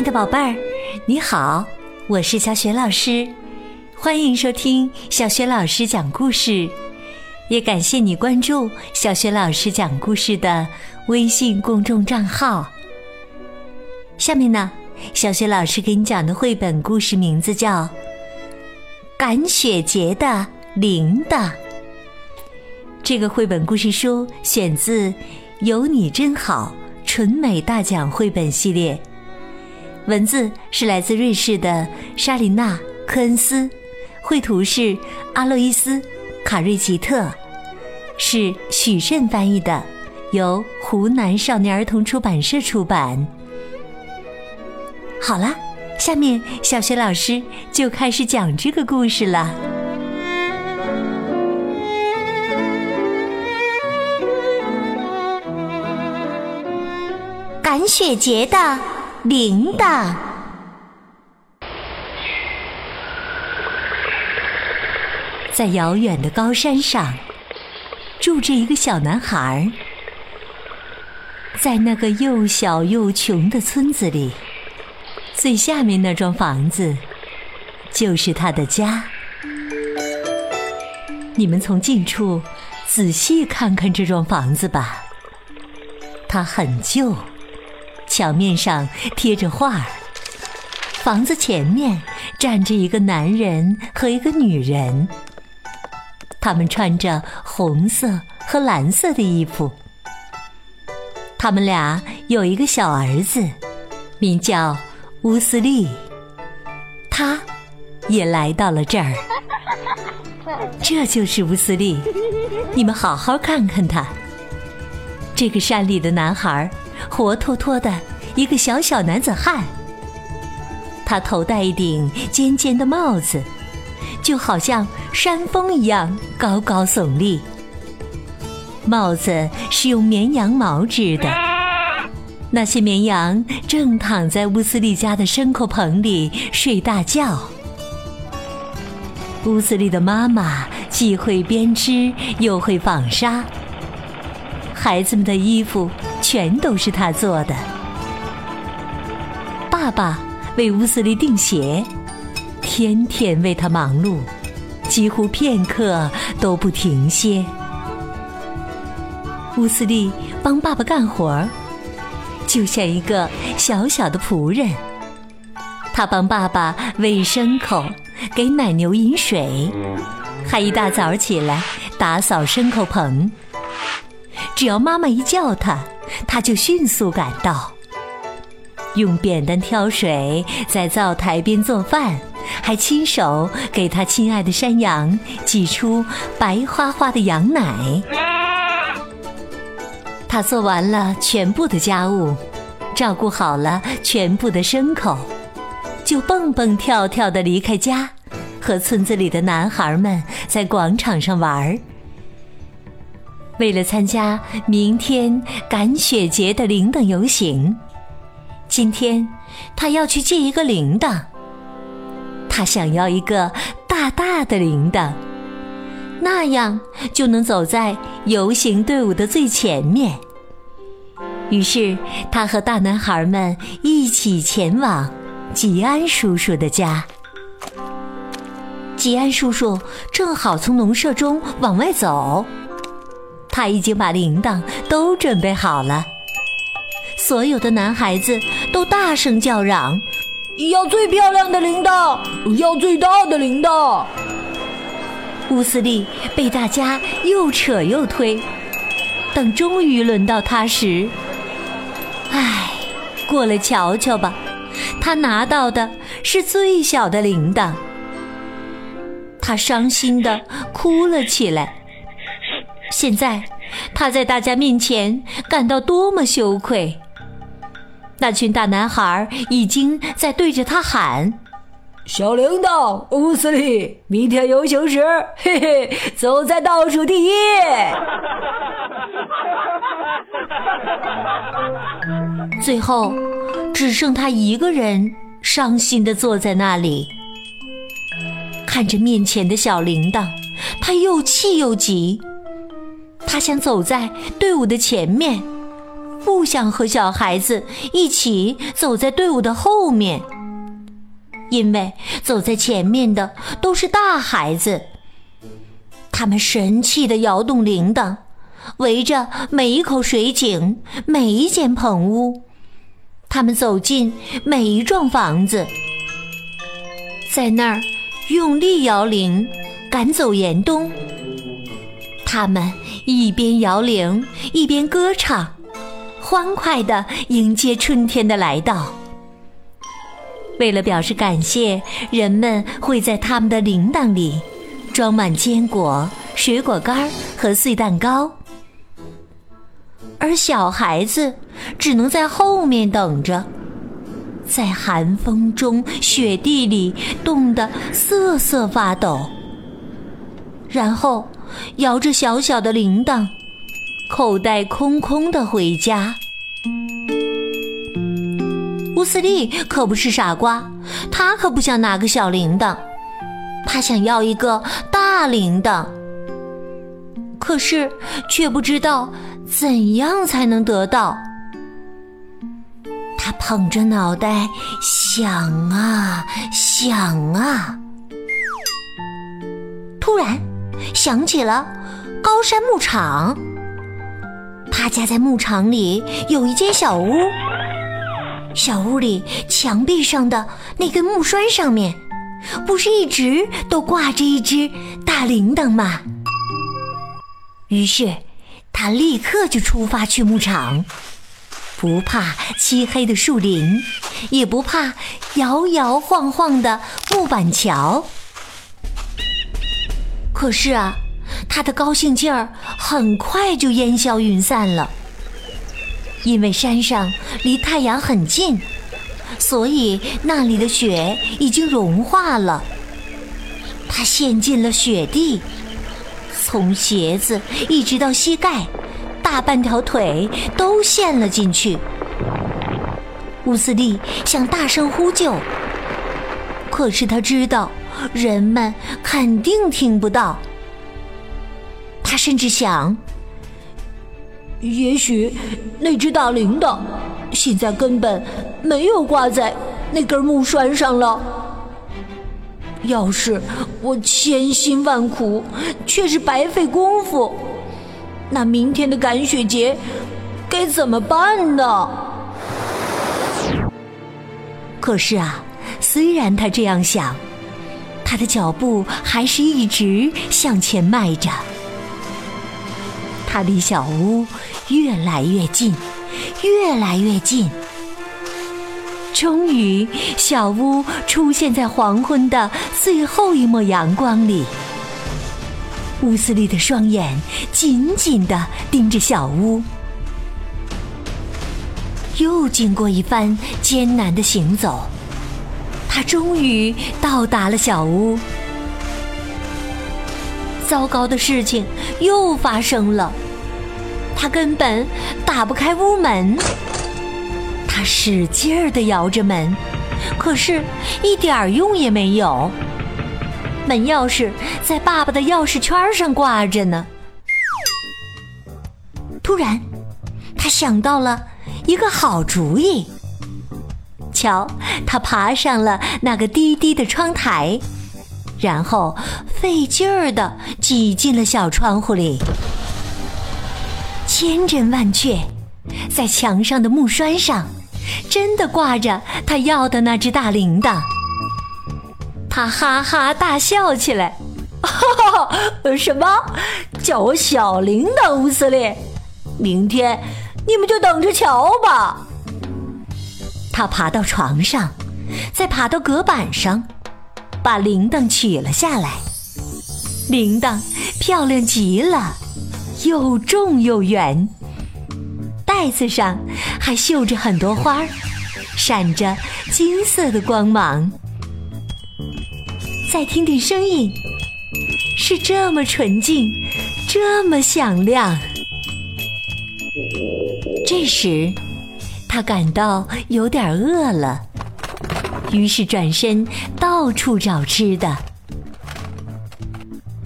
亲爱的宝贝儿，你好，我是小雪老师，欢迎收听小雪老师讲故事，也感谢你关注小雪老师讲故事的微信公众账号。下面呢，小雪老师给你讲的绘本故事名字叫《赶雪节的铃铛》。这个绘本故事书选自《有你真好》纯美大奖绘本系列。文字是来自瑞士的莎琳娜·科恩斯，绘图是阿洛伊斯·卡瑞吉特，是许慎翻译的，由湖南少年儿童出版社出版。好了，下面小学老师就开始讲这个故事了。赶雪节的。铃铛，在遥远的高山上，住着一个小男孩。在那个又小又穷的村子里，最下面那幢房子就是他的家。你们从近处仔细看看这幢房子吧，它很旧。墙面上贴着画儿，房子前面站着一个男人和一个女人，他们穿着红色和蓝色的衣服。他们俩有一个小儿子，名叫乌斯利，他也来到了这儿。这就是乌斯利，你们好好看看他，这个山里的男孩。活脱脱的一个小小男子汉，他头戴一顶尖尖的帽子，就好像山峰一样高高耸立。帽子是用绵羊毛织的，那些绵羊正躺在乌斯利家的牲口棚里睡大觉。乌斯利的妈妈既会编织又会纺纱，孩子们的衣服。全都是他做的。爸爸为乌斯利订鞋，天天为他忙碌，几乎片刻都不停歇。乌斯利帮爸爸干活儿，就像一个小小的仆人。他帮爸爸喂牲口，给奶牛饮水，还一大早起来打扫牲口棚。只要妈妈一叫他。他就迅速赶到，用扁担挑水，在灶台边做饭，还亲手给他亲爱的山羊挤出白花花的羊奶。他做完了全部的家务，照顾好了全部的牲口，就蹦蹦跳跳的离开家，和村子里的男孩们在广场上玩儿。为了参加明天赶雪节的铃铛游行，今天他要去借一个铃铛。他想要一个大大的铃铛，那样就能走在游行队伍的最前面。于是，他和大男孩们一起前往吉安叔叔的家。吉安叔叔正好从农舍中往外走。他已经把铃铛都准备好了，所有的男孩子都大声叫嚷：“要最漂亮的铃铛，要最大的铃铛！”乌斯利被大家又扯又推，等终于轮到他时，唉，过来瞧瞧吧，他拿到的是最小的铃铛，他伤心的哭了起来。现在，他在大家面前感到多么羞愧！那群大男孩已经在对着他喊：“小铃铛，乌斯利，明天游行时，嘿嘿，走在倒数第一。”最后，只剩他一个人，伤心的坐在那里，看着面前的小铃铛，他又气又急。他想走在队伍的前面，不想和小孩子一起走在队伍的后面，因为走在前面的都是大孩子。他们神气地摇动铃铛，围着每一口水井、每一间棚屋。他们走进每一幢房子，在那儿用力摇铃，赶走严冬。他们一边摇铃，一边歌唱，欢快地迎接春天的来到。为了表示感谢，人们会在他们的铃铛里装满坚果、水果干和碎蛋糕。而小孩子只能在后面等着，在寒风中、雪地里冻得瑟瑟发抖，然后摇着小小的铃铛，口袋空空的回家。乌斯利可不是傻瓜，他可不想拿个小铃铛，他想要一个大铃铛，可是却不知道。怎样才能得到？他捧着脑袋想啊想啊，突然想起了高山牧场。他家在牧场里有一间小屋，小屋里墙壁上的那根木栓上面，不是一直都挂着一只大铃铛吗？于是。他立刻就出发去牧场，不怕漆黑的树林，也不怕摇摇晃晃的木板桥。可是啊，他的高兴劲儿很快就烟消云散了，因为山上离太阳很近，所以那里的雪已经融化了，他陷进了雪地。从鞋子一直到膝盖，大半条腿都陷了进去。乌斯利想大声呼救，可是他知道人们肯定听不到。他甚至想，也许那只大铃铛现在根本没有挂在那根木栓上了。要是我千辛万苦，却是白费功夫，那明天的赶雪节该怎么办呢？可是啊，虽然他这样想，他的脚步还是一直向前迈着。他离小屋越来越近，越来越近。终于，小屋出现在黄昏的最后一抹阳光里。乌斯利的双眼紧紧地盯着小屋。又经过一番艰难的行走，他终于到达了小屋。糟糕的事情又发生了，他根本打不开屋门。他使劲儿地摇着门，可是，一点儿用也没有。门钥匙在爸爸的钥匙圈上挂着呢。突然，他想到了一个好主意。瞧，他爬上了那个低低的窗台，然后费劲儿地挤进了小窗户里。千真万确，在墙上的木栓上。真的挂着他要的那只大铃铛，他哈哈大笑起来，哈哈！什么？叫我小铃铛乌斯利？明天你们就等着瞧吧！他爬到床上，再爬到隔板上，把铃铛取了下来。铃铛漂亮极了，又重又圆。袋子上还绣着很多花儿，闪着金色的光芒。再听听声音，是这么纯净，这么响亮。这时，他感到有点饿了，于是转身到处找吃的。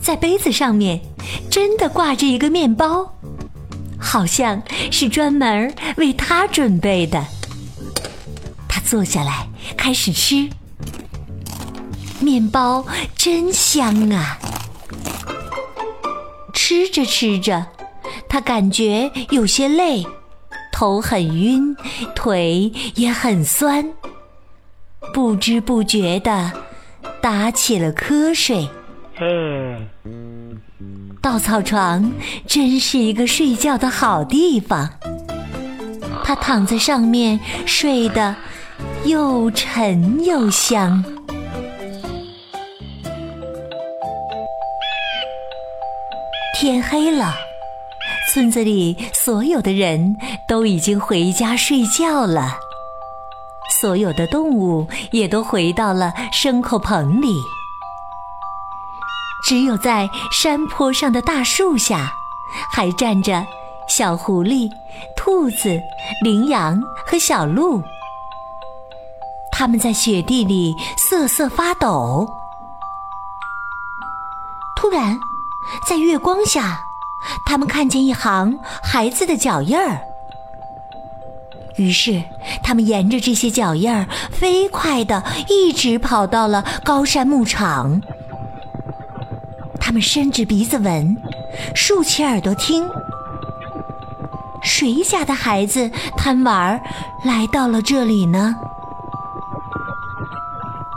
在杯子上面，真的挂着一个面包。好像是专门为他准备的。他坐下来开始吃，面包真香啊！吃着吃着，他感觉有些累，头很晕，腿也很酸，不知不觉的打起了瞌睡。稻草床真是一个睡觉的好地方。他躺在上面睡得又沉又香。天黑了，村子里所有的人都已经回家睡觉了，所有的动物也都回到了牲口棚里。只有在山坡上的大树下，还站着小狐狸、兔子、羚羊和小鹿。它们在雪地里瑟瑟发抖。突然，在月光下，他们看见一行孩子的脚印儿。于是，他们沿着这些脚印儿，飞快地一直跑到了高山牧场。他们伸直鼻子闻，竖起耳朵听，谁家的孩子贪玩儿来到了这里呢？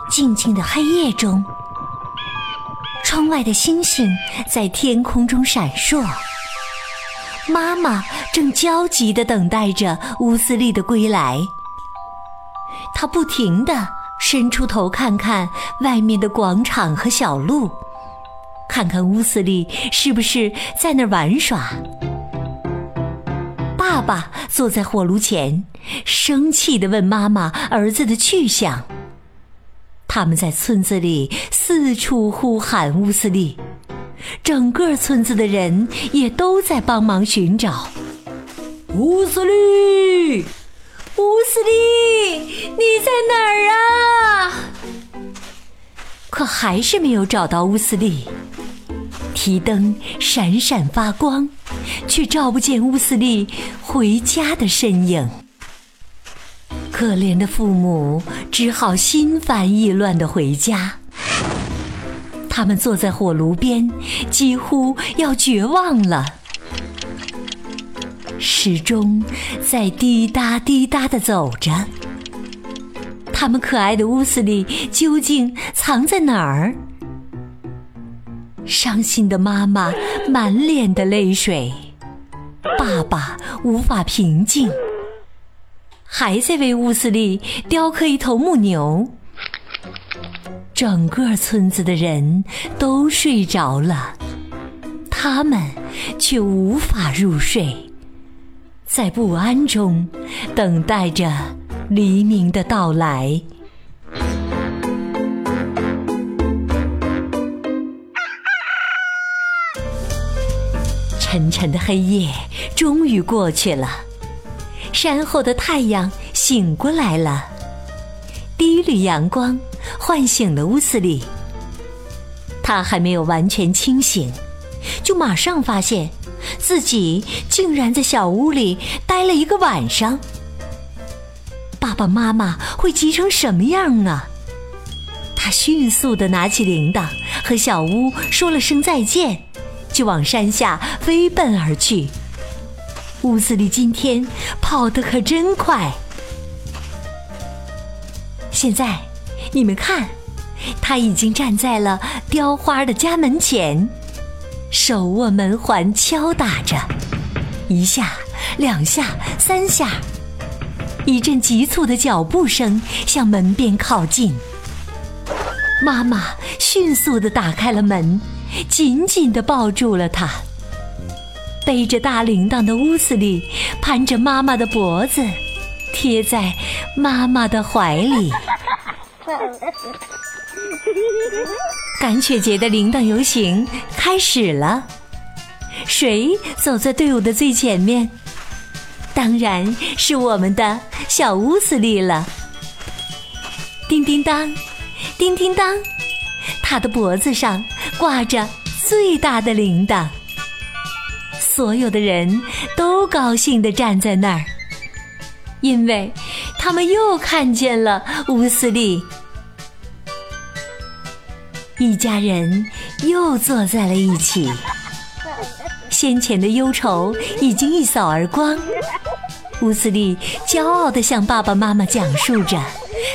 静静的黑夜中，窗外的星星在天空中闪烁。妈妈正焦急地等待着乌斯利的归来，她不停地伸出头看看外面的广场和小路。看看乌斯利是不是在那儿玩耍？爸爸坐在火炉前，生气地问妈妈儿子的去向。他们在村子里四处呼喊乌斯利，整个村子的人也都在帮忙寻找乌斯利。乌斯利，你在哪儿啊？可还是没有找到乌斯利。提灯闪闪发光，却照不见乌斯利回家的身影。可怜的父母只好心烦意乱地回家。他们坐在火炉边，几乎要绝望了。时钟在滴答滴答的走着。他们可爱的乌斯利究竟藏在哪儿？伤心的妈妈满脸的泪水，爸爸无法平静，还在为乌斯利雕刻一头母牛。整个村子的人都睡着了，他们却无法入睡，在不安中等待着黎明的到来。沉沉的黑夜终于过去了，山后的太阳醒过来了。第一缕阳光唤醒了乌斯利，他还没有完全清醒，就马上发现自己竟然在小屋里待了一个晚上。爸爸妈妈会急成什么样啊？他迅速地拿起铃铛，和小屋说了声再见。就往山下飞奔而去。乌斯利今天跑得可真快。现在，你们看，他已经站在了雕花的家门前，手握门环敲打着，一下、两下、三下，一阵急促的脚步声向门边靠近。妈妈迅速地打开了门。紧紧地抱住了他。背着大铃铛的乌斯利攀着妈妈的脖子，贴在妈妈的怀里。赶雪节的铃铛游行开始了，谁走在队伍的最前面？当然是我们的小乌斯利了。叮叮当，叮叮当，他的脖子上。挂着最大的铃铛，所有的人都高兴地站在那儿，因为他们又看见了乌斯利。一家人又坐在了一起，先前的忧愁已经一扫而光。乌斯利骄傲地向爸爸妈妈讲述着，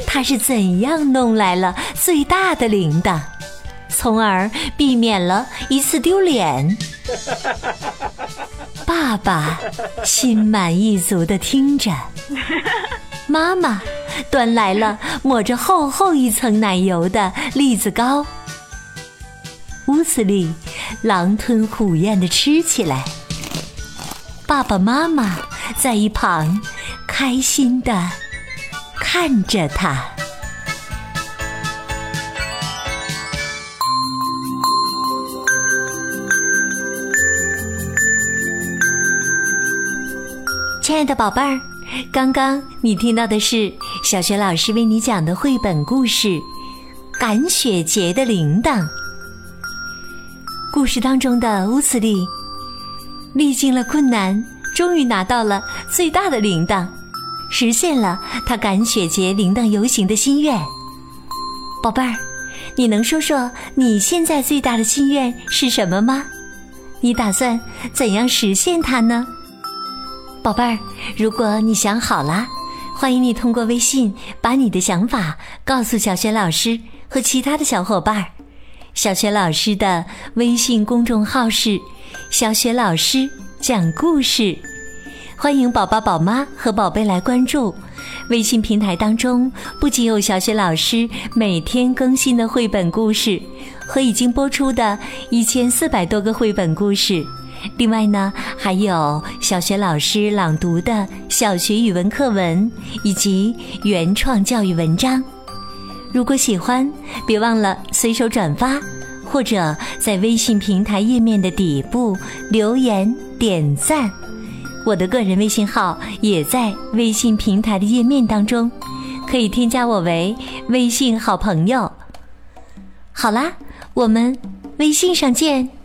他是怎样弄来了最大的铃铛，从而避免了一次丢脸。爸爸心满意足地听着，妈妈端来了抹着厚厚一层奶油的栗子糕。屋子里狼吞虎咽地吃起来，爸爸妈妈。在一旁开心的看着他。亲爱的宝贝儿，刚刚你听到的是小学老师为你讲的绘本故事《赶雪节的铃铛》。故事当中的乌斯利历经了困难。终于拿到了最大的铃铛，实现了他赶雪节铃铛游行的心愿。宝贝儿，你能说说你现在最大的心愿是什么吗？你打算怎样实现它呢？宝贝儿，如果你想好了，欢迎你通过微信把你的想法告诉小雪老师和其他的小伙伴。小雪老师的微信公众号是“小雪老师”。讲故事，欢迎宝宝、宝妈和宝贝来关注。微信平台当中不仅有小雪老师每天更新的绘本故事和已经播出的一千四百多个绘本故事，另外呢还有小学老师朗读的小学语文课文以及原创教育文章。如果喜欢，别忘了随手转发。或者在微信平台页面的底部留言点赞，我的个人微信号也在微信平台的页面当中，可以添加我为微信好朋友。好啦，我们微信上见。